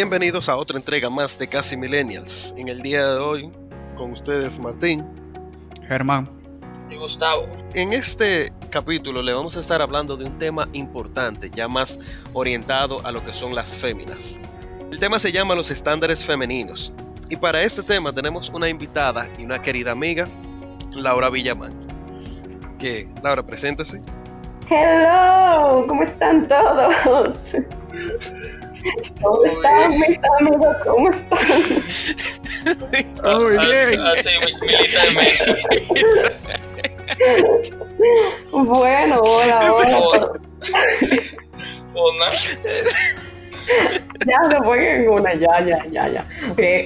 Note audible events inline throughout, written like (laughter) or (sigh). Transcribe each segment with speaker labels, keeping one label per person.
Speaker 1: bienvenidos a otra entrega más de Casi Millennials. En el día de hoy, con ustedes Martín,
Speaker 2: Germán
Speaker 3: y Gustavo.
Speaker 1: En este capítulo le vamos a estar hablando de un tema importante, ya más orientado a lo que son las féminas. El tema se llama los estándares femeninos. Y para este tema tenemos una invitada y una querida amiga, Laura Villamán. Que, Laura, preséntese.
Speaker 4: Hello, ¿cómo están todos? (laughs) ¿Cómo están mis amigos? ¿Cómo están?
Speaker 3: Muy bien. Así,
Speaker 4: bueno, hola, hola.
Speaker 3: Hola.
Speaker 4: Ya se fue en una, ya, ya, ya, ya.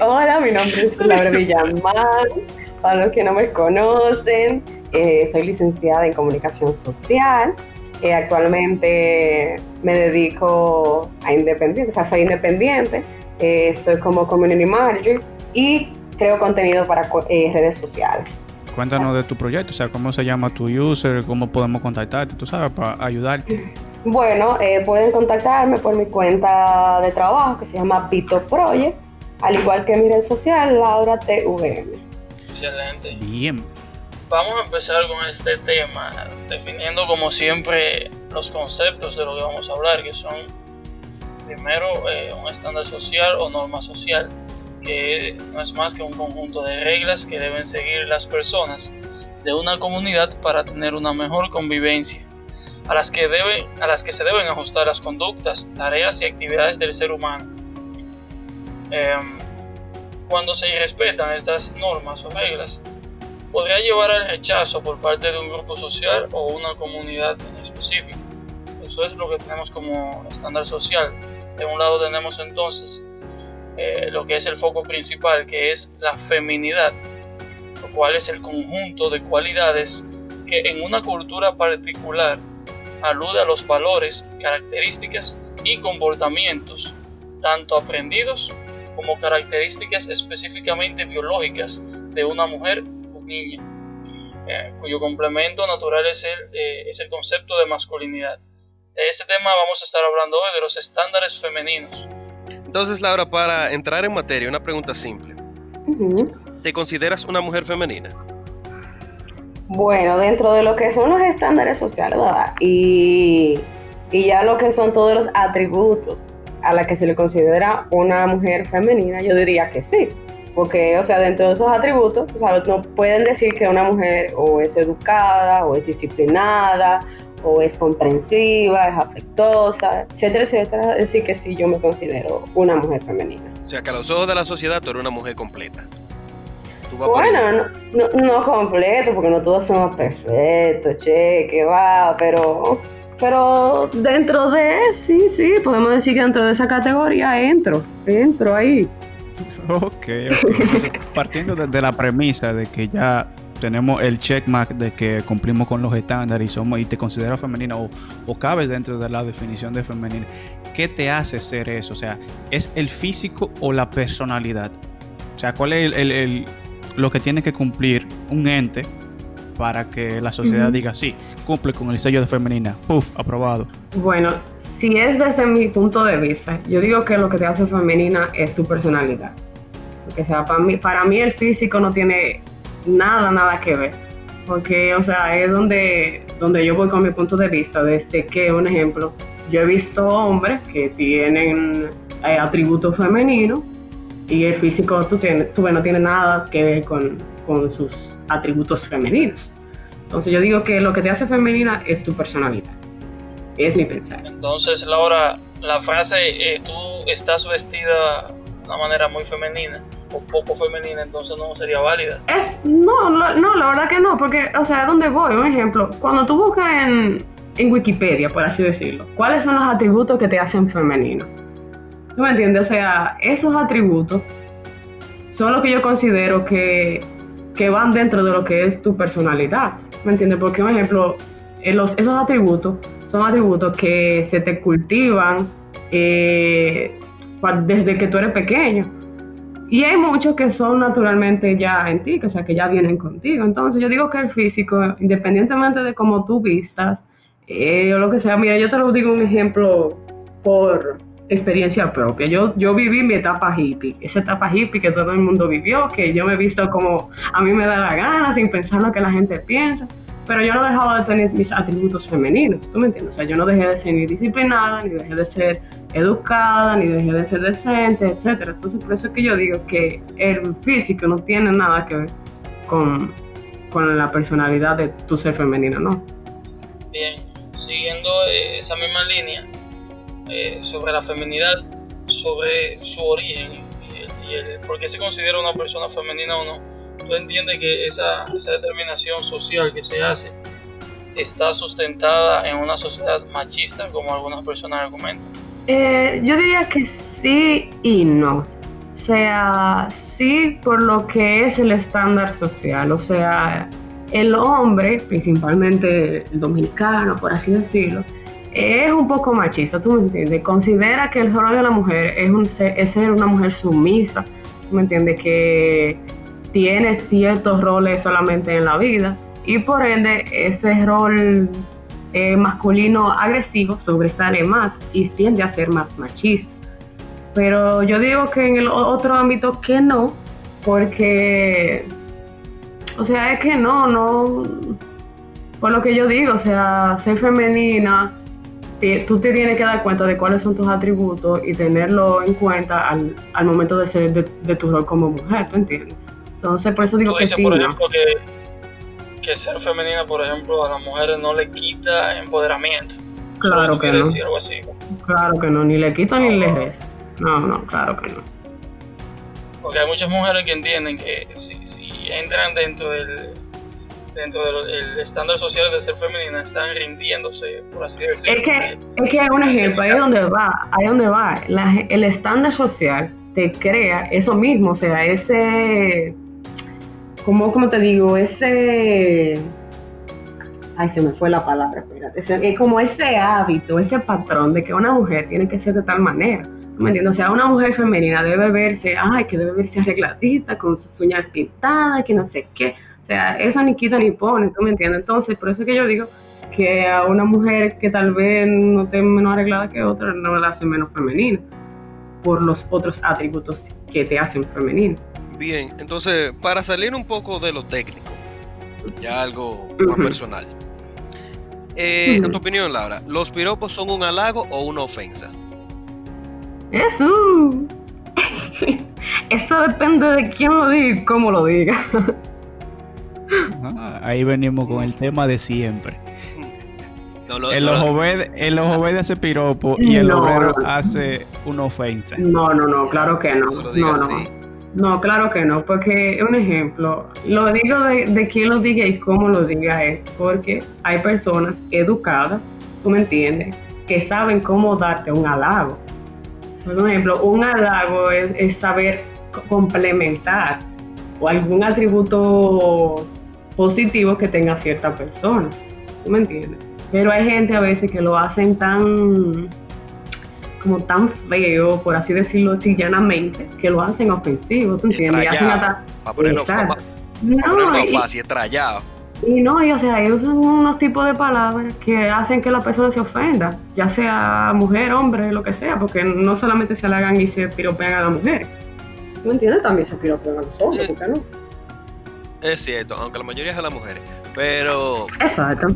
Speaker 4: hola, mi nombre es Laura Villamán. Para los que no me conocen, eh, soy licenciada en comunicación social actualmente me dedico a independiente, o sea, soy independiente, eh, estoy como community manager y creo contenido para eh, redes sociales.
Speaker 2: Cuéntanos de tu proyecto, o sea, cómo se llama tu user, cómo podemos contactarte, tú sabes, para ayudarte.
Speaker 4: Bueno, eh, pueden contactarme por mi cuenta de trabajo que se llama Vito Project, al igual que mi red social, Laura TVM.
Speaker 3: Excelente.
Speaker 2: Bien
Speaker 3: vamos a empezar con este tema, definiendo como siempre los conceptos de lo que vamos a hablar, que son primero eh, un estándar social o norma social, que no es más que un conjunto de reglas que deben seguir las personas de una comunidad para tener una mejor convivencia, a las que, deben, a las que se deben ajustar las conductas, tareas y actividades del ser humano. Em, cuando se respetan estas normas o reglas, podría llevar al rechazo por parte de un grupo social o una comunidad en específico. Eso es lo que tenemos como estándar social. De un lado tenemos entonces eh, lo que es el foco principal, que es la feminidad, lo cual es el conjunto de cualidades que en una cultura particular alude a los valores, características y comportamientos, tanto aprendidos como características específicamente biológicas de una mujer niña, eh, cuyo complemento natural es el, eh, es el concepto de masculinidad. De ese tema vamos a estar hablando hoy, de los estándares femeninos.
Speaker 1: Entonces, Laura, para entrar en materia, una pregunta simple. ¿Te consideras una mujer femenina?
Speaker 4: Bueno, dentro de lo que son los estándares sociales, ¿verdad? Y, y ya lo que son todos los atributos a la que se le considera una mujer femenina, yo diría que sí. Porque, o sea, dentro de esos atributos, o sea, no pueden decir que una mujer o es educada, o es disciplinada, o es comprensiva, es afectuosa, etcétera, etcétera. Decir, que sí, yo me considero una mujer femenina.
Speaker 1: O sea, que a los ojos de la sociedad tú eres una mujer completa.
Speaker 4: Bueno, no, no, completo, porque no todos somos perfectos, che, que va, pero, pero dentro de, sí, sí, podemos decir que dentro de esa categoría entro, entro ahí.
Speaker 2: Ok, ok. partiendo de, la premisa de que ya tenemos el checkmark de que cumplimos con los estándares y somos y te consideras femenina o, o cabes dentro de la definición de femenina, ¿qué te hace ser eso? O sea, ¿es el físico o la personalidad? O sea, ¿cuál es el, lo que tiene que cumplir un ente para que la sociedad diga sí, cumple con el sello de femenina? Puf, aprobado.
Speaker 4: Bueno, si es desde mi punto de vista, yo digo que lo que te hace femenina es tu personalidad. Porque, sea, para mí, para mí el físico no tiene nada, nada que ver. Porque, o sea, es donde, donde yo voy con mi punto de vista, desde que, un ejemplo, yo he visto hombres que tienen eh, atributos femeninos y el físico tú, no tiene nada que ver con, con sus atributos femeninos. Entonces yo digo que lo que te hace femenina es tu personalidad. Es mi pensar.
Speaker 3: Entonces, Laura, la frase, eh, tú estás vestida de una manera muy femenina o poco femenina, entonces no sería válida.
Speaker 4: Es, no, no, la verdad que no, porque, o sea, ¿dónde voy? Un ejemplo, cuando tú buscas en, en Wikipedia, por así decirlo, ¿cuáles son los atributos que te hacen femenino? ¿Tú me entiendes? O sea, esos atributos son los que yo considero que, que van dentro de lo que es tu personalidad. ¿Me entiendes? Porque, un ejemplo, los, esos atributos son atributos que se te cultivan eh, desde que tú eres pequeño. Y hay muchos que son naturalmente ya en ti, que, o sea, que ya vienen contigo. Entonces yo digo que el físico, independientemente de cómo tú vistas, eh, o lo que sea, mira, yo te lo digo un ejemplo por, experiencia propia. Yo, yo viví mi etapa hippie, esa etapa hippie que todo el mundo vivió, que yo me he visto como a mí me da la gana, sin pensar lo que la gente piensa, pero yo no dejaba de tener mis atributos femeninos, ¿tú me entiendes? O sea, yo no dejé de ser ni disciplinada, ni dejé de ser educada, ni dejé de ser decente, etcétera. Entonces, por eso es que yo digo que el físico no tiene nada que ver con, con la personalidad de tu ser femenino, ¿no?
Speaker 3: Bien, siguiendo esa misma línea, eh, sobre la feminidad, sobre su origen y, el, por qué se considera una persona femenina o no, tú entiendes que esa, esa determinación social que se hace está sustentada en una sociedad machista, como algunas personas argumentan.
Speaker 4: Eh, yo diría que sí y no. O sea, sí por lo que es el estándar social. O sea, el hombre, principalmente el dominicano, por así decirlo, es un poco machista, ¿tú me entiendes? Considera que el rol de la mujer es, un, es ser una mujer sumisa, ¿tú me entiendes? Que tiene ciertos roles solamente en la vida y por ende ese rol eh, masculino agresivo sobresale más y tiende a ser más machista. Pero yo digo que en el otro ámbito que no, porque, o sea, es que no, no, por lo que yo digo, o sea, ser femenina, tú te tienes que dar cuenta de cuáles son tus atributos y tenerlo en cuenta al, al momento de ser de, tu rol como mujer, ¿tú entiendes? Entonces, por eso digo que sí.
Speaker 3: Por ejemplo, que que ser femenina, por ejemplo, a las mujeres no le quita empoderamiento.
Speaker 4: Claro que no. Claro que no, ni le quita ni le resta. No, no, claro que no.
Speaker 3: Porque hay muchas mujeres que entienden que si, entran dentro del dentro del estándar social de ser femenina están rindiéndose, por así decirlo.
Speaker 4: Es que, es que hay un ejemplo, ahí es donde va, ahí donde va. el estándar social te crea eso mismo, o sea, ese como, como te digo, ese... Ay, se me fue la palabra, espérate. Es como ese hábito, ese patrón de que una mujer tiene que ser de tal manera. ¿Me entiendes? O sea, una mujer femenina debe verse, ay, que debe verse arregladita, con sus uñas pintadas, que no sé qué. O sea, eso ni quita ni pone, ¿tú me entiendes? Entonces, por eso es que yo digo que a una mujer que tal vez no esté menos arreglada que otra, no la hace menos femenina, por los otros atributos que te hacen femenina.
Speaker 1: Bien, entonces, para salir un poco de lo técnico, ya algo más personal. Eh, en tu opinión, Laura, ¿los piropos son un halago o una ofensa?
Speaker 4: Eso. (laughs) Eso depende de quién lo diga y cómo lo diga.
Speaker 2: Ah, ahí venimos con el tema de siempre. el, ojo verde, hace piropo y el obrero hace una ofensa.
Speaker 4: No, no, no, claro que no. No, no. No, claro que no, porque un ejemplo, lo digo de, quién lo diga y cómo lo diga es porque hay personas educadas, tú me entiendes, que saben cómo darte un halago. Por ejemplo, un halago es, saber complementar o algún atributo positivo que tenga cierta persona. ¿Tú me entiendes? Pero hay gente a veces que lo hacen tan como tan feo, por así decirlo así llanamente, que lo hacen ofensivo, ¿tú entiendes? Y hacen hasta...
Speaker 1: Para ponerlo, no, fácil, estrellado.
Speaker 4: Y no, y o sea, ellos usan unos tipos de palabras que hacen que la persona se ofenda, ya sea mujer, hombre, lo que sea, porque no solamente se halagan y se piropean a la mujer. ¿Tú entiendes? También se piropean a los hombres, ¿por qué no?
Speaker 1: Es cierto, aunque la mayoría es a las mujeres, pero...
Speaker 4: Exacto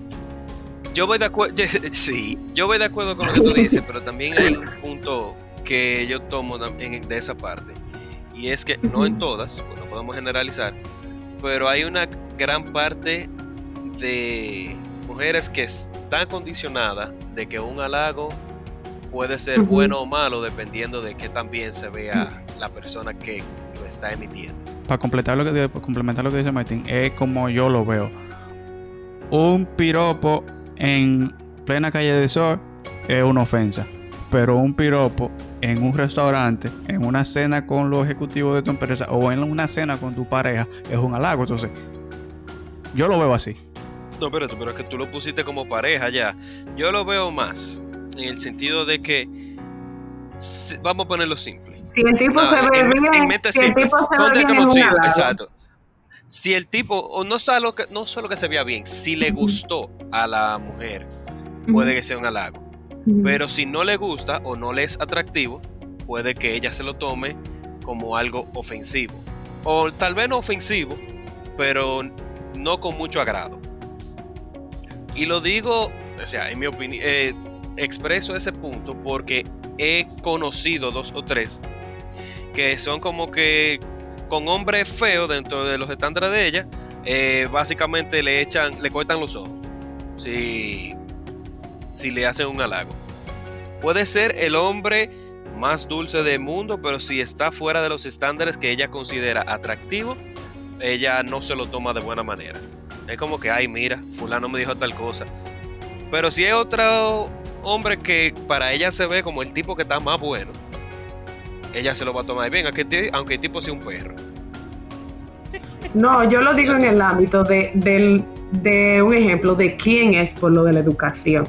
Speaker 1: yo voy de acuerdo, (laughs) sí, yo voy de acuerdo con lo que tú dices, pero también hay un punto que yo tomo de esa parte. Y es que no en todas, pues no podemos generalizar, pero hay una gran parte de mujeres que están condicionadas de que un halago puede ser bueno o malo dependiendo de que también se vea la persona que lo está emitiendo.
Speaker 2: Para completar lo que complementar lo que dice Martín, es como yo lo veo. Un piropo en plena calle de Sol es una ofensa. Pero un piropo en un restaurante, en una cena con los ejecutivos de tu empresa o en una cena con tu pareja es un halago. Entonces, yo lo veo así.
Speaker 1: No, espérate, pero es que tú lo pusiste como pareja ya. Yo lo veo más en el sentido de que. Vamos a ponerlo simple.
Speaker 4: Si el tipo se ve bien, si el tipo se ve bien,
Speaker 1: Exacto si el tipo, o no solo que, no solo que se vea bien, si le gustó a la mujer, puede que sea un halago. Pero si no le gusta o no le es atractivo, puede que ella se lo tome como algo ofensivo. O tal vez no ofensivo, pero no con mucho agrado. Y lo digo, o sea, en mi opinión, eh, expreso ese punto porque he conocido dos o tres que son como que con hombres feos dentro de los estándares de ella, eh, básicamente le echan, le cortan los ojos. Si, si le hacen un halago. Puede ser el hombre más dulce del mundo, pero si está fuera de los estándares que ella considera atractivo, ella no se lo toma de buena manera. Es como que, ay, mira, fulano me dijo tal cosa. Pero si es otro hombre que para ella se ve como el tipo que está más bueno, ella se lo va a tomar bien, aunque, el tipo sea un perro.
Speaker 4: No, yo lo digo en el ámbito de, de un ejemplo de quién es por lo de la educación.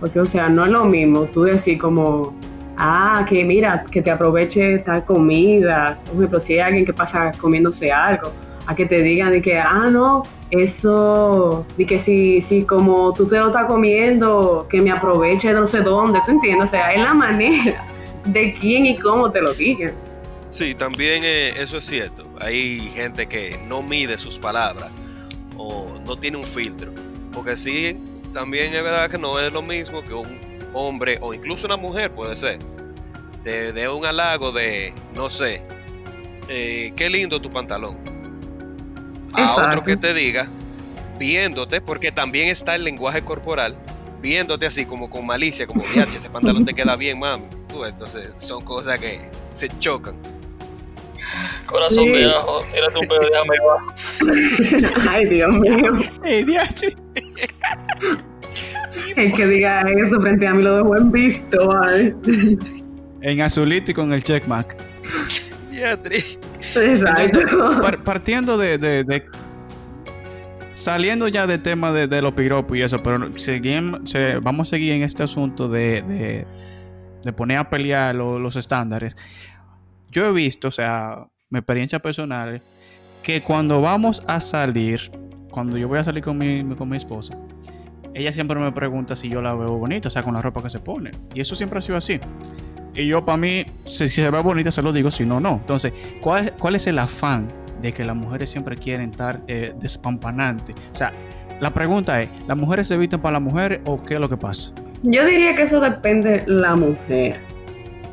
Speaker 4: Porque, o sea, no es lo mismo tú decir como, ah, que mira, que te aproveche tal comida. Por ejemplo, si hay alguien que pasa comiéndose algo, a que te digan de que, ah, no, eso, de que si, si como tú te lo estás comiendo, que me aproveche de no sé dónde, ¿tú entiendes? O sea, es la manera de quién y cómo te lo digan.
Speaker 1: Sí, también eh, eso es cierto. Hay gente que no mide sus palabras o no tiene un filtro. Porque sí, también es verdad que no es lo mismo que un hombre o incluso una mujer puede ser. Te dé un halago de, no sé, eh, qué lindo tu pantalón. A otro que te diga, viéndote, porque también está el lenguaje corporal, viéndote así como con malicia, como, viaje, ese pantalón te queda bien, mami. Entonces son cosas que se chocan.
Speaker 3: Corazón de ajo, tírate un pedo de
Speaker 4: ajo (laughs) Ay, Dios mío. El que diga eso frente a mí lo dejo en visto,
Speaker 2: En azulito y con el checkmark.
Speaker 4: Exacto.
Speaker 2: partiendo de, Saliendo ya del tema de, los piropos y eso, pero seguimos, vamos a seguir en este asunto de, de poner a pelear los estándares. Yo he visto, o sea, mi experiencia personal, que cuando vamos a salir, cuando yo voy a salir con mi, con mi esposa, ella siempre me pregunta si yo la veo bonita, o sea, con la ropa que se pone. Y eso siempre ha sido así. Y yo, para mí, si, se ve bonita, se lo digo, si no, no. Entonces, ¿cuál, es el afán de que las mujeres siempre quieren estar eh, despampanantes? O sea, la pregunta es, ¿las mujeres se visten para las mujeres o qué es lo que pasa?
Speaker 4: Yo diría que eso depende de la mujer.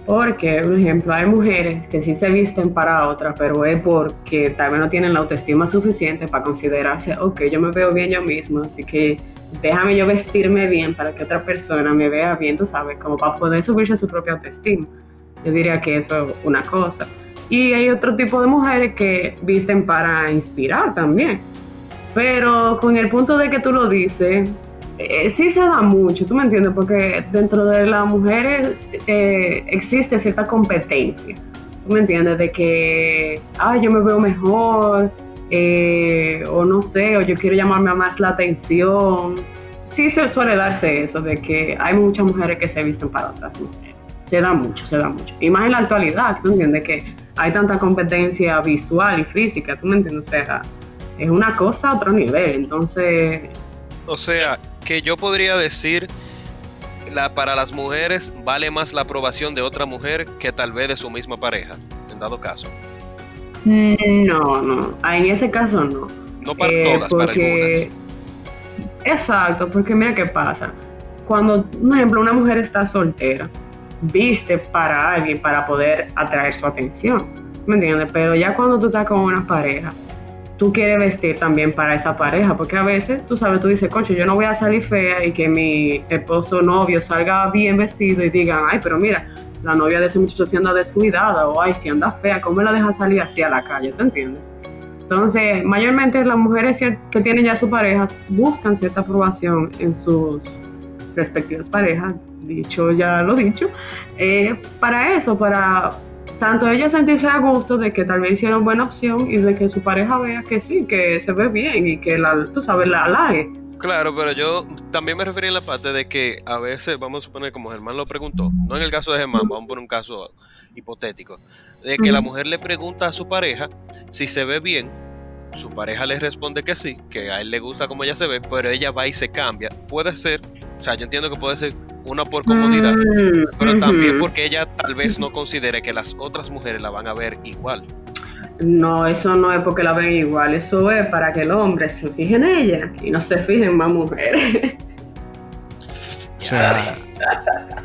Speaker 4: Porque, por ejemplo, hay mujeres que sí se visten para otras, pero es porque tal vez no tienen la autoestima suficiente para considerarse, ok, yo me veo bien yo mismo, así que déjame yo vestirme bien para que otra persona me vea bien, tú sabes, como para poder subirse a su propia autoestima. Yo diría que eso es una cosa. Y hay otro tipo de mujeres que visten para inspirar también. Pero con el punto de que tú lo dices, eh, sí se da mucho, ¿tú me entiendes? Porque dentro de las mujeres eh, existe cierta competencia, ¿tú me entiendes? De que, ah, yo me veo mejor, eh, o no sé, o yo quiero llamarme más la atención. Sí se suele darse eso, de que hay muchas mujeres que se visten para otras mujeres. Se da mucho, se da mucho. Y más en la actualidad, ¿tú entiendes? Que hay tanta competencia visual y física, ¿tú me entiendes? O sea, es una cosa a otro nivel. Entonces...
Speaker 1: O sea, que yo podría decir, la, para las mujeres vale más la aprobación de otra mujer que tal vez de su misma pareja, en dado caso.
Speaker 4: Mm, no, no, en ese caso no.
Speaker 1: No para eh, todas, para algunas.
Speaker 4: Exacto, porque mira qué pasa. Cuando, por ejemplo, una mujer está soltera, viste para alguien para poder atraer su atención, ¿me entiendes? Pero ya cuando tú estás con una pareja, tú quieres vestir también para esa pareja, porque a veces, tú sabes, tú dices, coche, yo no voy a salir fea y que mi esposo novio salga bien vestido y digan, ay, pero mira, la novia de ese muchacho se anda descuidada o ay, si anda fea, ¿cómo la deja salir así a la calle? ¿Te entiendes? Entonces, mayormente las mujeres que tienen ya su pareja buscan cierta aprobación en sus respectivas parejas, dicho ya lo dicho, eh, para eso, para tanto ella sentirse a gusto de que tal vez hicieron buena opción y de que su pareja vea que sí, que se ve bien y que la, tú sabes, la halague.
Speaker 1: Claro, pero yo también me refería en la parte de que a veces, vamos a suponer, como Germán lo preguntó, no en el caso de Germán, vamos a poner un caso hipotético, de que la mujer le pregunta a su pareja si se ve bien, su pareja le responde que sí, que a él le gusta como ella se ve, pero ella va y se cambia. Puede ser, o sea, yo entiendo que puede ser una por comodidad,
Speaker 4: Mm,
Speaker 1: pero también porque ella tal vez no considere que las otras mujeres la van a ver igual.
Speaker 4: No, eso no es porque la ven igual, eso es para que el hombre se fije en ella y no se fije en más mujeres.
Speaker 2: O sea,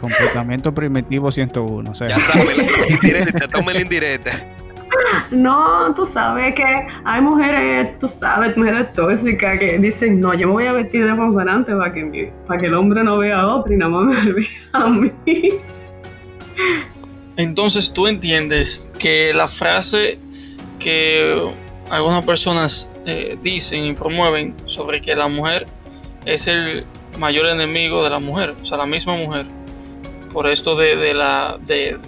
Speaker 2: comportamiento primitivo 101. O sea,
Speaker 1: Ya sabes, la indirecta, toma la indirecta.
Speaker 4: No, tú sabes que hay mujeres, tú sabes, mujeres tóxicas que dicen, no, yo me voy a vestir de más delante para que, mi- que el hombre no vea a otro y nada más me (laughs) vea a mí.
Speaker 3: Entonces tú entiendes que la frase que algunas personas eh, dicen y promueven sobre que la mujer es el mayor enemigo de la mujer, o sea, la misma mujer, por esto de, de la de,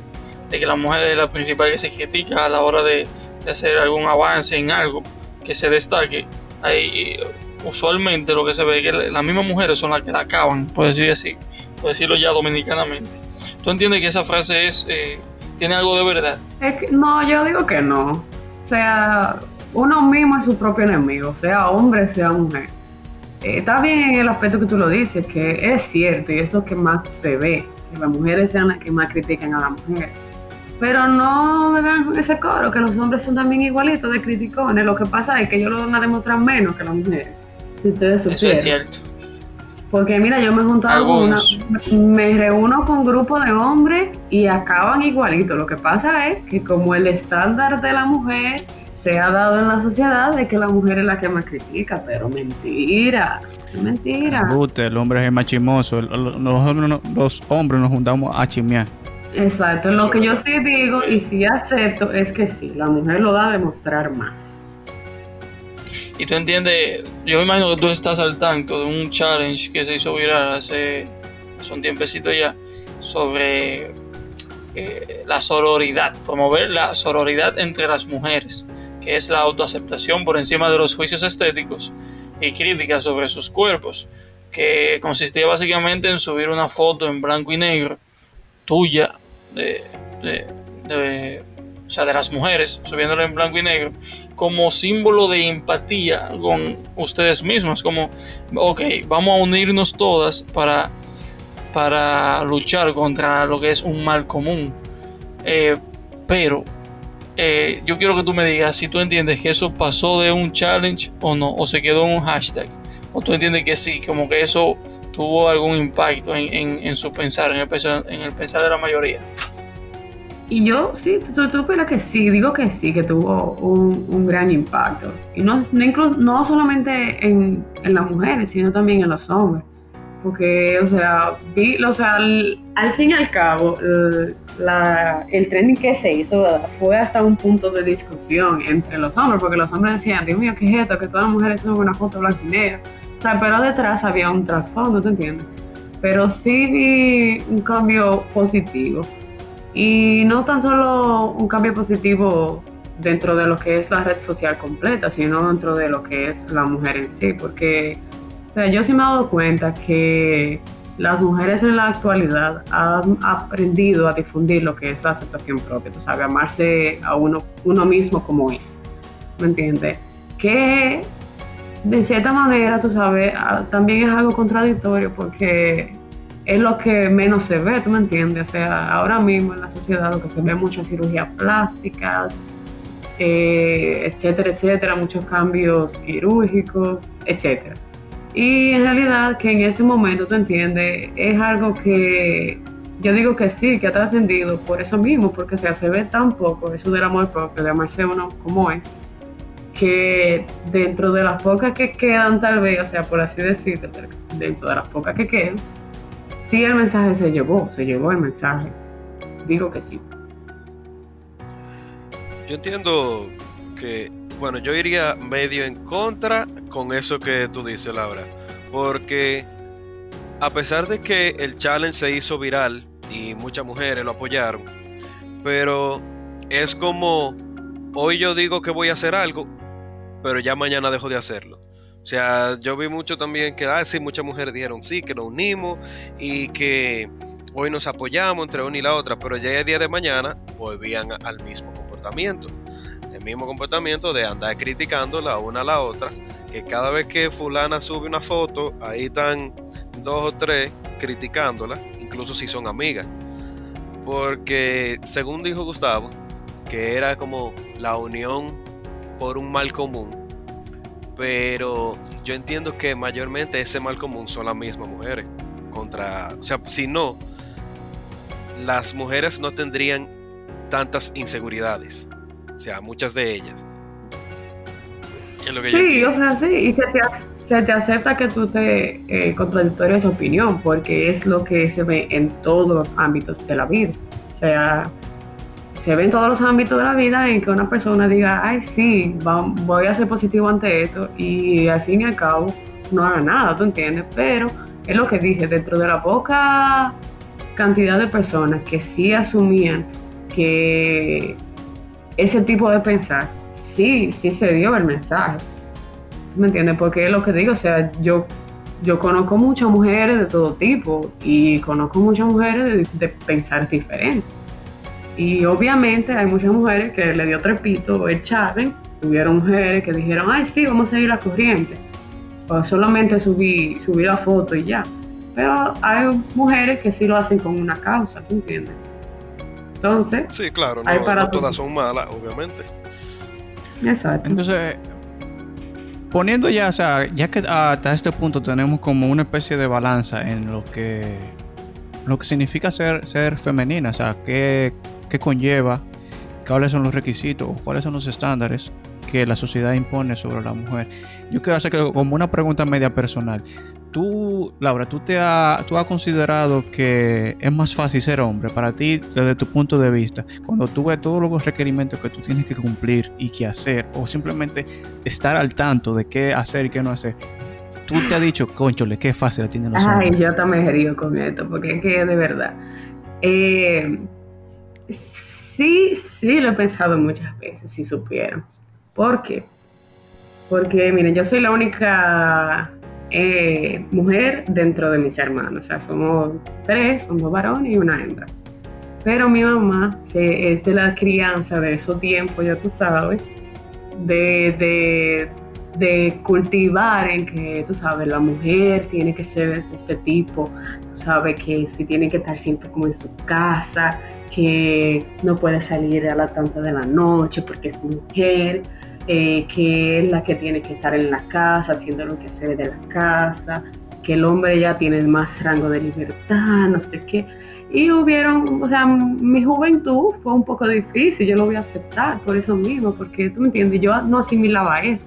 Speaker 3: de que la mujer es la principal que se critica a la hora de, de hacer algún avance en algo que se destaque. Ahí eh, usualmente lo que se ve es que la- las mismas mujeres son las que la acaban, por decir así, por decirlo ya dominicanamente. ¿Tú entiendes que esa frase es eh, tiene algo de verdad?
Speaker 4: Es que, no, yo digo que no. O sea, uno mismo es su propio enemigo, sea hombre, sea mujer. Eh, está bien en el aspecto que tú lo dices, que es cierto y es lo que más se ve, que las mujeres sean las que más critican a la mujer. Pero no me vean con ese coro, que los hombres son también igualitos de criticones. Lo que pasa es que ellos lo van a demostrar menos que las mujeres. Si ustedes
Speaker 3: Eso
Speaker 4: supieran.
Speaker 3: es cierto.
Speaker 4: Porque mira, yo me he juntado con una,
Speaker 3: Algunos.
Speaker 4: me reúno con grupos de hombres y acaban igualito. Lo que pasa es que como el estándar de la mujer se ha dado en la sociedad de que la mujer es la que más critica, pero mentira, mentira.
Speaker 2: Embute, el hombre es machimoso. el- el- Los, hombres no- los hombres nos juntamos a chimear.
Speaker 4: Exacto, lo que yo sí digo y sí acepto es que sí, la mujer lo da a demostrar más.
Speaker 3: Y tú entiendes, yo me imagino que tú estás al tanto de un challenge que se hizo viral hace, hace un tiempecito ya sobre eh, la sororidad, promover la sororidad entre las mujeres, que es la autoaceptación por encima de los juicios estéticos y críticas sobre sus cuerpos, que consistía básicamente en subir una foto en blanco y negro tuya de, de- o sea, de las mujeres, subiéndola en blanco y negro, como símbolo de empatía con ustedes mismas, como, ok, vamos a unirnos todas para, para luchar contra lo que es un mal común. Eh, pero eh, yo quiero que tú me digas si tú entiendes que eso pasó de un challenge o no, o se quedó en un hashtag, o tú entiendes que sí, como que eso tuvo algún impacto en, en- en su pensar, en el pensar, en el pensar de la mayoría.
Speaker 4: Y yo sí, tú supieras que sí, digo que sí, que tuvo un, un gran impacto. Y no, no, inclu- no solamente en, en las mujeres, sino también en los hombres. Porque, o sea, vi, o sea, al, al fin y al cabo, el, la- el trending que se hizo fue hasta un punto de discusión entre los hombres, porque los hombres decían, Dios mío, ¿qué es esto? Que todas las mujeres suben una foto blanca y negra. O sea, pero detrás había un trasfondo, ¿te entiendes? Pero sí vi un cambio positivo. Y no tan solo un cambio positivo dentro de lo que es la red social completa, sino dentro de lo que es la mujer en sí, porque o sea, yo sí me he dado cuenta que las mujeres en la actualidad han aprendido a difundir lo que es la aceptación propia, tú sabes, amarse a uno, uno mismo como es, ¿me entiendes? Que de cierta manera, tú sabes, ah, también es algo contradictorio porque es lo que menos se ve, ¿tú me entiendes? O sea, ahora mismo en la sociedad lo que se ve muchas cirugías plásticas, eh, etcétera, etcétera, muchos cambios quirúrgicos, etcétera. Y en realidad que en ese momento, ¿tú entiendes? Es algo que yo digo que sí, que ha trascendido por eso mismo, porque se ve tan poco eso del amor propio, de amarse uno como es, que dentro de las pocas que quedan tal vez, o sea, por así decirlo, dentro de las pocas que quedan, sí el mensaje se llevó, se llevó el mensaje. Digo que sí.
Speaker 1: Yo entiendo que, bueno, yo iría medio en contra con eso que tú dices, Laura. Porque a pesar de que el challenge se hizo viral y muchas mujeres lo apoyaron, pero es como hoy yo digo que voy a hacer algo, pero ya mañana dejo de hacerlo. O sea, yo vi mucho también que, ah, sí, muchas mujeres dijeron sí, que nos unimos y que hoy nos apoyamos entre una y la otra, pero ya el día de mañana volvían al mismo comportamiento. El mismo comportamiento de andar criticando la una a la otra, que cada vez que fulana sube una foto, ahí están dos o tres criticándola, incluso si son amigas. Porque según dijo Gustavo, que era como la unión por un mal común. Pero yo entiendo que mayormente ese mal común son las mismas mujeres. Contra, o sea, si no, las mujeres no tendrían tantas inseguridades. O sea, muchas de ellas.
Speaker 4: Es lo que sí, o sea, sí, y se te, se te acepta que tú te eh, contradictorias opinión, porque es lo que se ve en todos los ámbitos de la vida. O sea, se ve en todos los ámbitos de la vida en que una persona diga, ay, sí, voy a ser positivo ante esto, y al fin y al cabo no haga nada, ¿tú entiendes? Pero es lo que dije, dentro de la poca cantidad de personas que sí asumían que ese tipo de pensar, sí, sí se dio el mensaje. ¿Me entiendes? Porque es lo que digo, o sea, yo, yo conozco muchas mujeres de todo tipo y conozco muchas mujeres de, pensar diferente. Y obviamente hay muchas mujeres que le dio trepito, echaron, hubieron mujeres que dijeron, ay sí, vamos a seguir la corriente. O solamente subir, subir la foto y ya. Pero hay mujeres que sí lo hacen con una causa, ¿tú entiendes? Entonces,
Speaker 1: sí, claro, no, todas son malas, obviamente.
Speaker 2: Exacto. Entonces, poniendo ya, o sea, ya que hasta este punto tenemos como una especie de balanza en lo que lo que significa ser, ser femenina, o sea, qué, qué conlleva, cuáles son los requisitos, cuáles son los estándares que la sociedad impone sobre la mujer. Yo quiero hacer como una pregunta media personal. Tú, Laura, ¿tú, te has, ¿tú has considerado que es más fácil ser hombre para ti desde tu punto de vista? Cuando tú ves todos los requerimientos que tú tienes que cumplir y que hacer, o simplemente estar al tanto de qué hacer y qué no hacer. Tú te has dicho, conchole, qué fácil la tienen los
Speaker 4: Ay, yo también he río con esto, porque es que de verdad. Eh, sí, sí lo he pensado muchas veces, si supieran. ¿Por qué? Porque, miren, yo soy la única eh, mujer dentro de mis hermanos. O sea, somos tres, somos varones y una hembra. Pero mi mamá es de la crianza de esos tiempos, ya tú sabes, de, de, cultivar en que, tú sabes, la mujer tiene que ser de este tipo, tú sabes que si tiene que estar siempre como en su casa, que no puede salir a la tanta de la noche porque es mujer, eh, que es la que tiene que estar en la casa, haciendo lo que hace de la casa, que el hombre ya tiene más rango de libertad, no sé qué. Y hubieron, o sea, mi juventud fue un poco difícil, yo lo voy a aceptar por eso mismo, porque tú me entiendes, yo no asimilaba eso.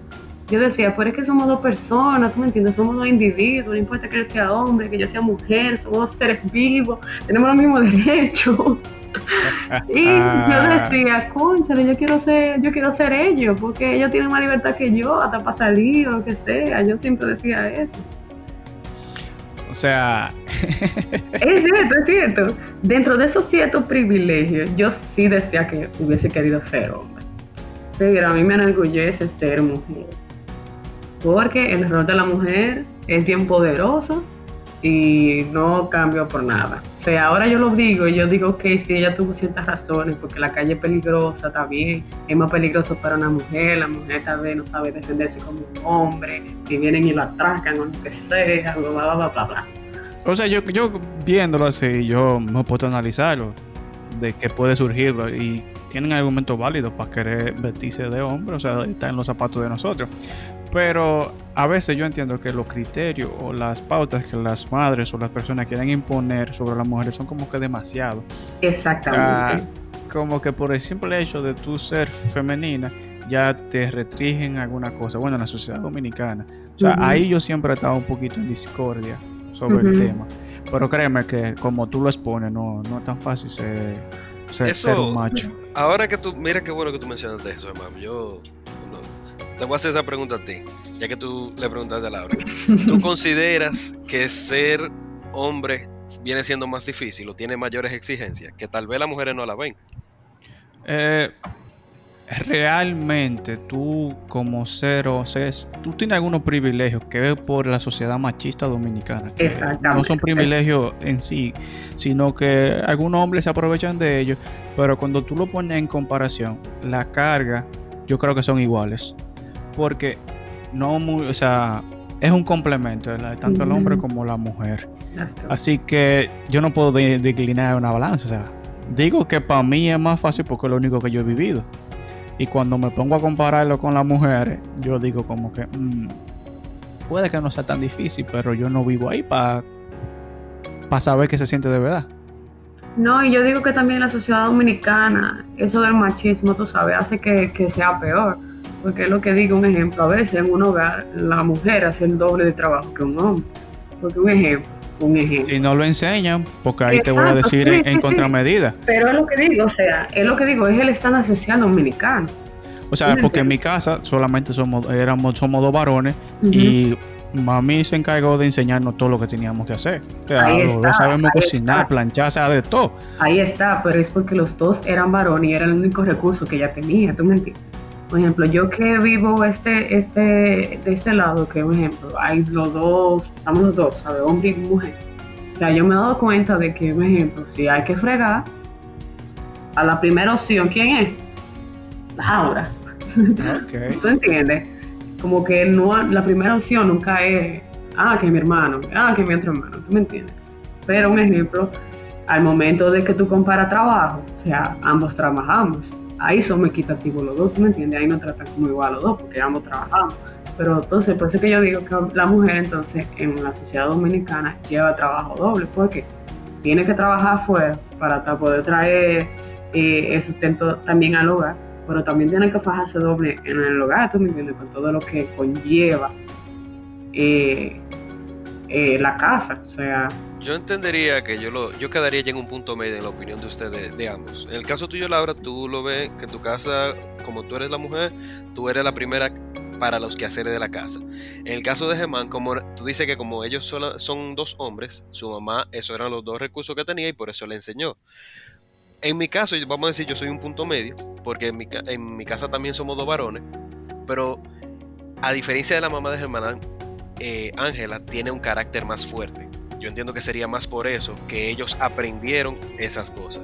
Speaker 4: Yo decía, pero es que somos dos personas, tú me entiendes, somos dos individuos, no importa que él sea hombre, que yo sea mujer, somos seres vivos, tenemos los mismos (laughs) derechos. Y yo (laughs) decía, conchale, yo quiero ser, yo quiero ser ellos, porque ellos tienen más libertad que yo, hasta para salir o lo que sea. Yo siempre decía eso.
Speaker 2: O sea.
Speaker 4: es (laughs) cierto, es cierto. Dentro de esos ciertos privilegios, yo sí decía que hubiese querido ser hombre. Pero a mí me enorgullece ser mujer. Porque el rol de la mujer es bien poderoso y no cambio por nada. Sea, ahora yo lo digo y yo digo que si ella tuvo ciertas razones, porque la calle es peligrosa, bien, es más peligroso para una mujer, la mujer tal vez no sabe defenderse como un hombre, si vienen y la atracan o lo que sea, bla, bla, bla, bla, bla.
Speaker 2: O sea, yo, yo viéndolo así, yo me puedo analizarlo, de que puede surgir y tienen argumentos válidos para querer vestirse de hombre, o sea, está en los zapatos de nosotros. Pero a veces yo entiendo que los criterios o las pautas que las madres o las personas quieren imponer sobre las mujeres son como que demasiado.
Speaker 4: Exactamente.
Speaker 2: como que por el simple hecho de tú ser femenina ya te restringen alguna cosa. Bueno, en la sociedad dominicana. O sea, ahí yo siempre he estado un poquito en discordia sobre el tema. Pero créeme que como tú lo expones, no, no es tan fácil ser, ser, un macho.
Speaker 1: Ahora que tú, mira qué bueno que tú mencionaste eso, hermano. Yo te voy a hacer esa pregunta a ti, ya que tú le preguntaste a Laura. ¿Tú (laughs) consideras que ser hombre viene siendo más difícil o tiene mayores exigencias que tal vez las mujeres no la ven?
Speaker 2: Eh, realmente tú como ser o tú tienes algunos privilegios que es por la sociedad machista dominicana. no son privilegios en sí, sino que algunos hombres se aprovechan de ellos, pero cuando tú lo pones en comparación, la carga yo creo que son iguales porque no muy, o sea, es un complemento, tanto el hombre como la mujer. Así que yo no puedo de- declinar una balanza. O sea, digo que para mí es más fácil porque es lo único que yo he vivido. Y cuando me pongo a compararlo con las mujeres, yo digo como que mm, puede que no sea tan difícil, pero yo no vivo ahí para saber qué se siente de verdad.
Speaker 4: No, y yo digo que también la sociedad dominicana, eso del machismo, tú sabes, hace que, que sea peor. Porque es lo que digo, un ejemplo, a veces en un hogar la mujer hace el doble de trabajo que un hombre. Porque un ejemplo, un ejemplo.
Speaker 2: Si no lo enseñan, porque ahí te voy a decir
Speaker 4: sí,
Speaker 2: en,
Speaker 4: sí,
Speaker 2: en
Speaker 4: sí.
Speaker 2: contramedida.
Speaker 4: Pero es lo que digo, o sea, es lo que digo, es el estándar social dominicano.
Speaker 2: O sea, porque en mi casa solamente somos, éramos, somos dos varones y mami se encargó de enseñarnos todo lo que teníamos que hacer. O sea,
Speaker 4: Ahí está,
Speaker 2: sabemos
Speaker 4: ahí
Speaker 2: cocinar,
Speaker 4: está.
Speaker 2: planchar, o sea, de todo.
Speaker 4: Ahí está, pero es porque los dos eran varones y era el único recurso que ella tenía, ¿tú me entiendes? Por ejemplo, yo que vivo este, este, de este lado, que por ejemplo, hay los dos, estamos los dos, ¿sabes? Hombre y mujer. O sea, yo me he dado cuenta de que, por ejemplo, si hay que fregar, a la primera opción, ¿quién es? Laura.
Speaker 2: Ok. (laughs)
Speaker 4: ¿Tú entiendes? Como que no, la primera opción nunca es, ah, que mi hermano, ah, que mi otro hermano, ¿tú me entiendes? Pero un ejemplo, al momento de que tú comparas trabajo, o sea, ambos trabajamos, ahí somos equitativos los dos, ¿tú me entiendes? Ahí nos tratan como igual los dos, porque ambos trabajamos. Pero entonces, por eso que yo digo que la mujer entonces en la sociedad dominicana lleva trabajo doble, porque tiene que trabajar afuera para poder traer eh, el sustento también al hogar, pero también tiene que fajarse doble en el hogar, ¿tú me entiendes? Con todo lo que conlleva eh, eh, la casa, o sea,
Speaker 1: Yo entendería que yo lo, yo quedaría ya en un punto medio en la opinión de ustedes, de ambos. En el caso tuyo, Laura, tú lo ves que tu casa, como tú eres la mujer, tú eres la primera para los quehaceres de la casa. En el caso de Germán, como tú dices que como ellos solo- son dos hombres, su mamá, esos eran los dos recursos que tenía y por eso le enseñó. En mi caso, vamos a decir, yo soy un punto medio, porque en mi, en mi casa también somos dos varones, pero a diferencia de la mamá de Germán, eh, Ángela tiene un carácter más fuerte. Yo entiendo que sería más por eso que ellos aprendieron esas cosas.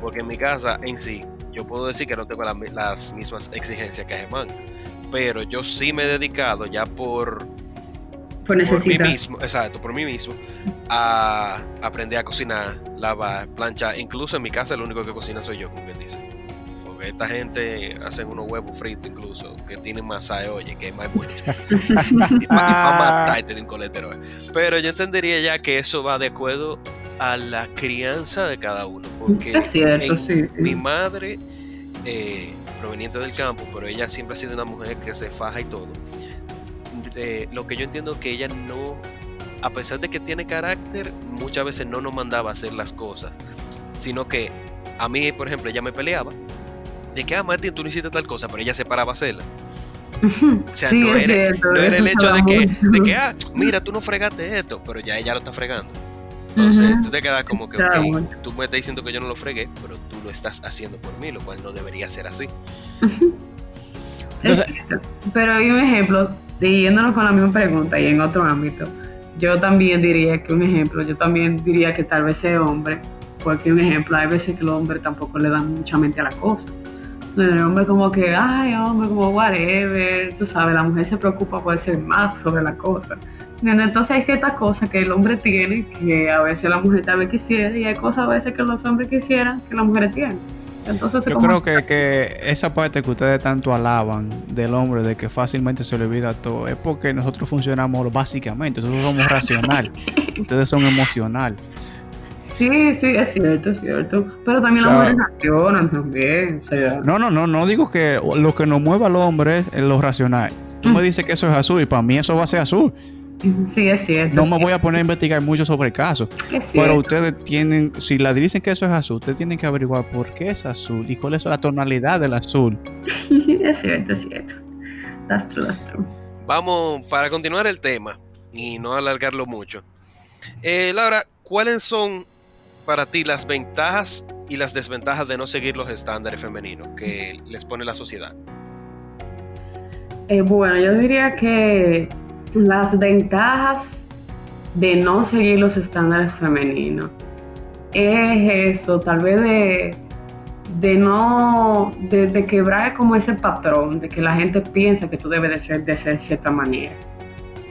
Speaker 1: Porque en mi casa en sí, yo puedo decir que no tengo la las mismas exigencias que Germán. Pero yo sí me he dedicado ya por,
Speaker 4: por
Speaker 1: por mí mismo, exacto, por mí mismo, a aprender a cocinar, lavar, planchar. Incluso en mi casa el único que cocina soy yo, como bien dice. Porque esta gente hace unos huevos fritos incluso, que tienen masa de oye, que es más bueno. (laughs) y para un coletero. eh. Pero yo entendería ya que eso va de acuerdo a la crianza de cada uno. Porque
Speaker 4: Es cierto,
Speaker 1: en
Speaker 4: sí, sí.
Speaker 1: mi madre, eh, proveniente del campo, pero ella siempre ha sido una mujer que se faja y todo. Eh, lo que yo entiendo es que ella no, a pesar de que tiene carácter, muchas veces no nos mandaba a hacer las cosas, sino que a mí, por ejemplo, ella me peleaba. De que, ah, Martín, tú no hiciste tal cosa, pero ella se paraba a hacerla. O sea,
Speaker 4: Sí,
Speaker 1: no, era,
Speaker 4: cierto,
Speaker 1: no era el hecho de que, de que, ah, mira, tú no fregaste esto, pero ya ella lo está fregando. Entonces,
Speaker 4: Ujú.
Speaker 1: tú te quedas como que,
Speaker 4: Claro,
Speaker 1: ok,
Speaker 4: bueno.
Speaker 1: tú me estás diciendo que yo no lo fregué, pero tú lo estás haciendo por mí, lo cual no debería ser así.
Speaker 2: Entonces-.
Speaker 4: Pero hay un ejemplo, siguiéndonos con la misma pregunta y en otro ámbito, yo también diría que un ejemplo, yo también diría que tal vez sea hombre, porque un ejemplo, hay veces que los hombres tampoco le dan mucha mente a la cosa. El hombre como que, ay, hombre, como whatever, tú sabes, la mujer se preocupa por ser más sobre la cosa. Entonces hay ciertas cosas que el hombre tiene que a veces la mujer vez quisiera y hay cosas a veces que los hombres quisieran que las mujeres tienen. Entonces,
Speaker 2: Yo creo que, que esa parte que ustedes tanto alaban del hombre, de que fácilmente se le olvida todo, es porque nosotros funcionamos básicamente, nosotros somos racional, (laughs) ustedes son emocional.
Speaker 4: Sí, sí, es cierto, es cierto. Pero también
Speaker 2: O sea-
Speaker 4: las mujeres reaccionan también. O sea,
Speaker 2: No, no, no, no digo que lo que nos mueva al hombre es lo racional. Tú me
Speaker 4: Mm.
Speaker 2: dices que eso es azul y para mí eso va a ser azul.
Speaker 4: sí, es cierto.
Speaker 2: No me voy a poner a investigar mucho sobre el caso.
Speaker 4: Es
Speaker 2: Pero ustedes tienen, si la dicen que eso es azul, ustedes tienen que averiguar por qué es azul y cuál es la tonalidad del azul. (laughs)
Speaker 4: es cierto, es cierto. That's true, that's true.
Speaker 1: Vamos, para continuar el tema y no alargarlo mucho. Eh, Laura, ¿cuáles son para ti las ventajas y las desventajas de no seguir los estándares femeninos que les pone la sociedad?
Speaker 4: Eh, bueno, yo diría que las ventajas de no seguir los estándares femeninos es eso, tal vez de, de no, de, quebrar como ese patrón, de que la gente piensa que tú debes de ser de ser cierta manera.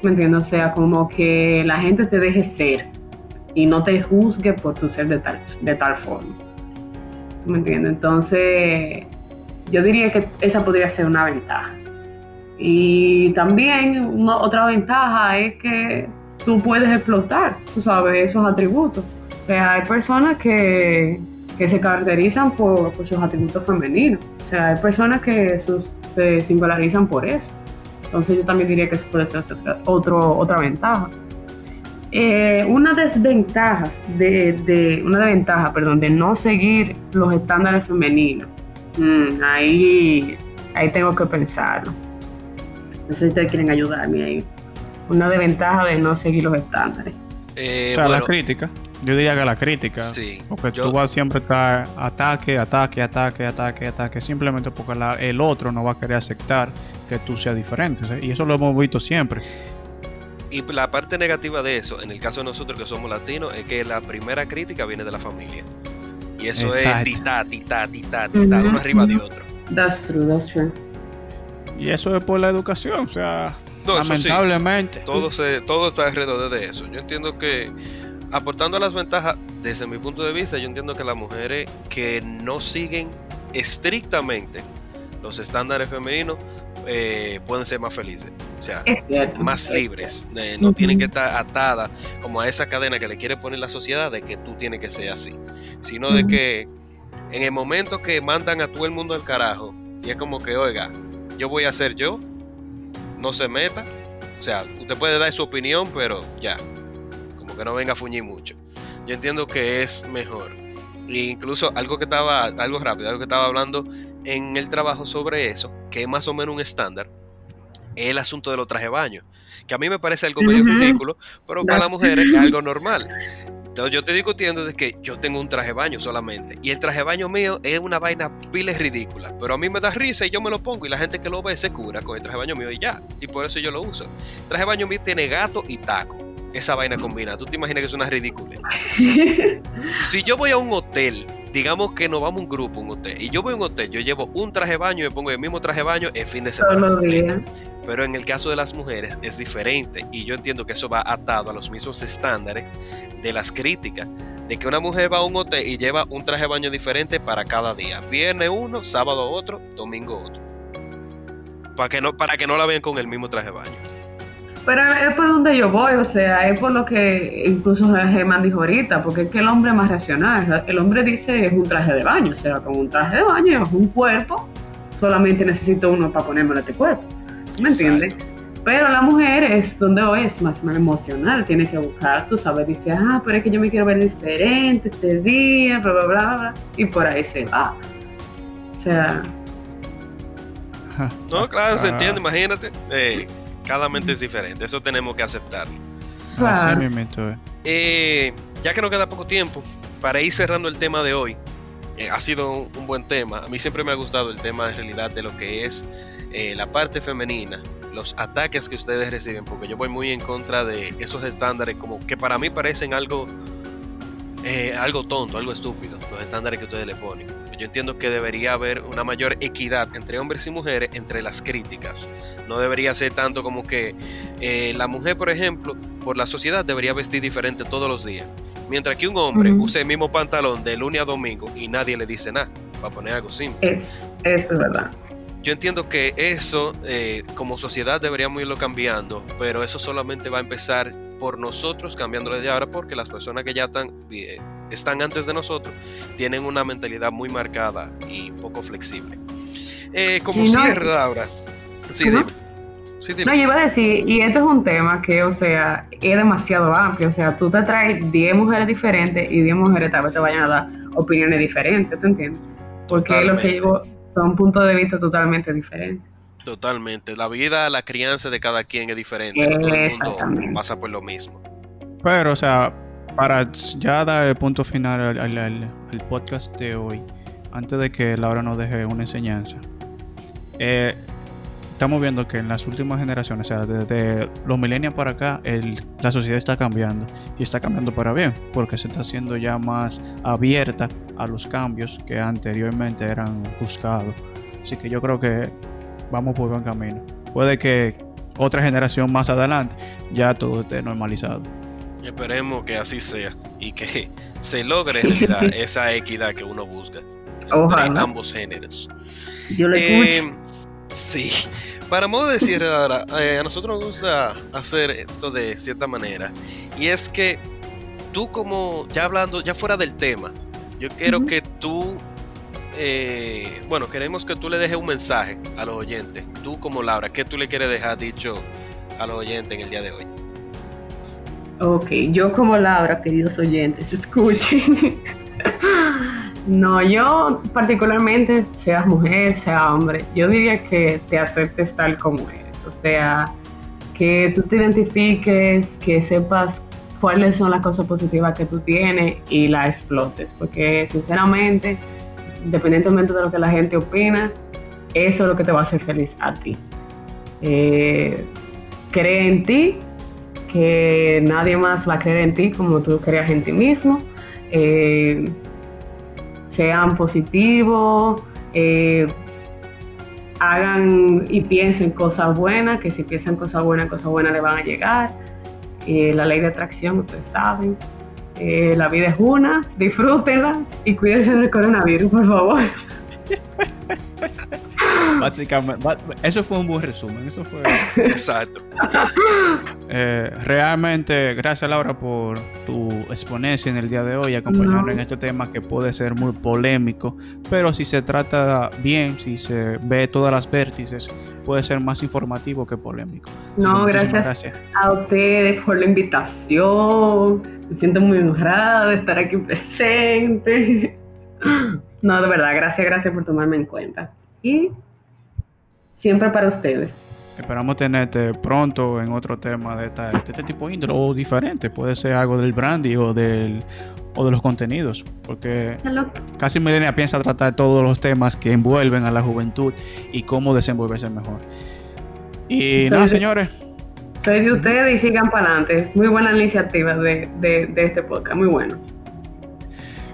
Speaker 4: ¿Me entiendes? O sea, como que la gente te deje ser. Y no te juzgue por tu ser de tal, de tal forma. ¿Tú me entiendes? Entonces, yo diría que esa podría ser una ventaja. Y también otra ventaja es que tú puedes explotar, tú sabes, esos atributos. O sea, hay personas que, se caracterizan por, sus atributos femeninos. O sea, hay personas que se singularizan por eso. Entonces yo también diría que eso puede ser otro, otra ventaja. Eh, una desventaja de, de, una desventaja, perdón, de no seguir los estándares femeninos. Mm, ahí, ahí tengo que pensarlo. No sé si ustedes quieren ayudarme ahí. Una desventaja de no seguir los estándares.
Speaker 2: Eh, o sea, la crítica. Yo diría que la crítica. Sí, porque tú vas siempre a estar ataque, ataque, ataque, ataque, ataque. Simplemente porque el otro no va a querer aceptar que tú seas diferente. Y eso lo hemos visto siempre.
Speaker 1: Y la parte negativa de eso, en el caso de nosotros que somos latinos, es que la primera crítica viene de la familia. Y eso es tita, tita, tita, tita, uno arriba de otro.
Speaker 4: That's true, that's true.
Speaker 2: Y eso es por la educación, o sea, lamentablemente.
Speaker 1: todo, se, todo está alrededor de eso. Yo entiendo que, aportando las ventajas, desde mi punto de vista, yo entiendo que las mujeres que no siguen estrictamente los estándares femeninos eh, pueden ser más felices, o sea, más libres. Eh, no tienen que estar atadas como a esa cadena que le quiere poner la sociedad de que tú tienes que ser así, sino de que en el momento que mandan a todo el mundo al carajo, y es como que, oiga, yo voy a ser yo, no se meta, o sea, usted puede dar su opinión, pero ya, como que no venga a fuñir mucho. Yo entiendo que es mejor. E incluso algo que estaba, algo rápido, algo que estaba hablando en el trabajo sobre eso, que es más o menos un estándar, es el asunto de los trajes de baño. Que a mí me parece algo medio ridículo, pero para las mujeres es algo normal. Entonces yo estoy discutiendo de que yo tengo un traje de baño solamente. Y el traje de baño mío es una vaina piles ridícula. Pero a mí me da risa y yo me lo pongo. Y la gente que lo ve se cura con el traje de baño mío y ya. Y por eso yo lo uso. El traje de baño mío tiene gato y taco. Esa vaina combina. ¿Tú te imaginas que es una ridícula? si yo voy a un hotel digamos que nos vamos un grupo, un hotel, y yo voy a un hotel, yo llevo un traje de baño y me pongo el mismo traje de baño el fin de semana. Pero en el caso de las mujeres es diferente y yo entiendo que eso va atado a los mismos estándares de las críticas. De que una mujer va a un hotel y lleva un traje de baño diferente para cada día. Viernes uno, sábado otro, domingo otro. Para que no, para que no la vean con el mismo traje de baño.
Speaker 4: Pero es por donde yo voy, o sea, es por lo que incluso Germán dijo ahorita, porque es que el hombre es más racional. El hombre dice es un traje de baño, o sea, con un traje de baño es un cuerpo, solamente necesito uno para ponerme en este cuerpo. ¿Me entiendes? Pero la mujer es donde es más, más emocional, tiene que buscar, tú sabes, dice, ah, pero es que yo me quiero ver diferente este día, bla, bla, bla, bla, y por ahí se va. O sea...
Speaker 1: No, claro, se entiende, imagínate. Eh, cada mente es diferente, eso tenemos que aceptarlo. Eh, ya que nos queda poco tiempo, para ir cerrando el tema de hoy, eh, ha sido un, buen tema. A mí siempre me ha gustado el tema de realidad de lo que es eh, la parte femenina, los ataques que ustedes reciben, porque yo voy muy en contra de esos estándares como que para mí parecen algo, algo tonto, algo estúpido, los estándares que ustedes le ponen. Yo entiendo que debería haber una mayor equidad entre hombres y mujeres entre las críticas. No debería ser tanto como que eh, la mujer, por ejemplo, por la sociedad debería vestir diferente todos los días. Mientras que un hombre use el mismo pantalón de lunes a domingo y nadie le dice nada. Para poner algo simple.
Speaker 4: Es, es verdad.
Speaker 1: Yo entiendo que eso eh, como sociedad deberíamos irlo cambiando, pero eso solamente va a empezar por nosotros cambiándolo de ahora porque las personas que ya están, eh, están antes de nosotros tienen una mentalidad muy marcada y poco flexible. Eh, como cierre, Laura. Sí, dime.
Speaker 4: No, yo iba a decir, y este es un tema que, o sea, es demasiado amplio. O sea, tú te traes 10 mujeres diferentes y 10 mujeres tal vez te vayan a dar opiniones diferentes, ¿te entiendes? Porque lo que digo son puntos de vista totalmente diferentes.
Speaker 1: Totalmente. La vida, la crianza de cada quien es diferente. todo el mundo pasa por lo mismo.
Speaker 2: Pero, o sea, para ya dar el punto final al, podcast de hoy, antes de que Laura nos deje una enseñanza, eh, estamos viendo que en las últimas generaciones, o sea, desde los milenios para acá, la sociedad está cambiando y está cambiando para bien, porque se está haciendo ya más abierta a los cambios que anteriormente eran buscados. Así que yo creo que vamos por buen camino. Puede que otra generación más adelante ya todo esté normalizado.
Speaker 1: Esperemos que así sea y que (laughs) se logre en realidad (laughs) esa equidad que uno busca entre
Speaker 4: Ojalá.
Speaker 1: ambos géneros.
Speaker 4: Yo le
Speaker 1: Eh, sí, para modo de cierre, eh, a nosotros nos gusta hacer esto de cierta manera. Y es que tú como, ya hablando, ya fuera del tema, yo quiero que tú, eh, bueno, queremos que tú le dejes un mensaje a los oyentes. Tú como Laura, ¿qué tú le quieres dejar dicho a los oyentes en el día de hoy?
Speaker 4: Ok, yo como Laura, queridos oyentes, escuchen. (laughs) No, yo particularmente, seas mujer, sea hombre, yo diría que te aceptes tal como eres. O sea, que tú te identifiques, que sepas cuáles son las cosas positivas que tú tienes y las explotes. Porque sinceramente, independientemente de lo que la gente opina, eso es lo que te va a hacer feliz a ti. Eh, cree en ti, que nadie más va a creer en ti como tú creas en ti mismo. Eh, sean positivos, eh, hagan y piensen cosas buenas, que si piensan cosas buenas, cosas buenas le van a llegar. Eh, la ley de atracción, ustedes saben. La vida es una, disfrútenla y cuídense del coronavirus, por favor. (laughs) (laughs)
Speaker 2: Básicamente, eso fue un buen resumen. Eso fue.
Speaker 1: Exacto. (laughs)
Speaker 2: Eh, realmente, gracias Laura por tu exponencia en el día de hoy, acompañarnos
Speaker 4: No.
Speaker 2: en este tema que puede ser muy polémico, pero si se trata bien, si se ve todas las vértices, puede ser más informativo que polémico.
Speaker 4: No,
Speaker 2: muchísimas
Speaker 4: gracias. A ustedes por la invitación. Me siento muy honrada de estar aquí presente. (laughs) No, de verdad, gracias, gracias por tomarme en cuenta. Y siempre para ustedes.
Speaker 2: Esperamos tenerte pronto en otro tema de, esta- de este tipo de índole o diferente. Puede ser algo del brandy o del o de los contenidos, porque
Speaker 4: Hello.
Speaker 2: casi Milenia piensa tratar todos los temas que envuelven a la juventud y cómo desenvolverse mejor. Y nada, señores,
Speaker 4: Soy de ustedes y sigan para adelante. Muy buena iniciativa de, de, de este podcast, muy bueno.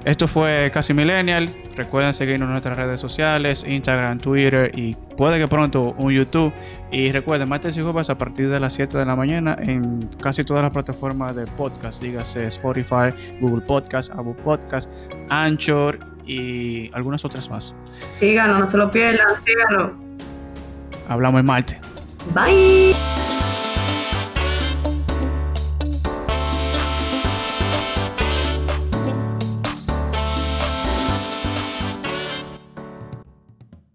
Speaker 2: Esto fue Casi Millennial. Recuerden seguirnos en nuestras redes sociales, Instagram, Twitter y puede que pronto un YouTube. Y recuerden, martes y jueves a partir de las 7 de la mañana en casi todas las plataformas de podcast, dígase Spotify, Google Podcast, Apple Podcast, Anchor y algunas otras más.
Speaker 4: Síganlo, no se lo pierdan, síganlo.
Speaker 2: Hablamos el martes.
Speaker 4: Bye.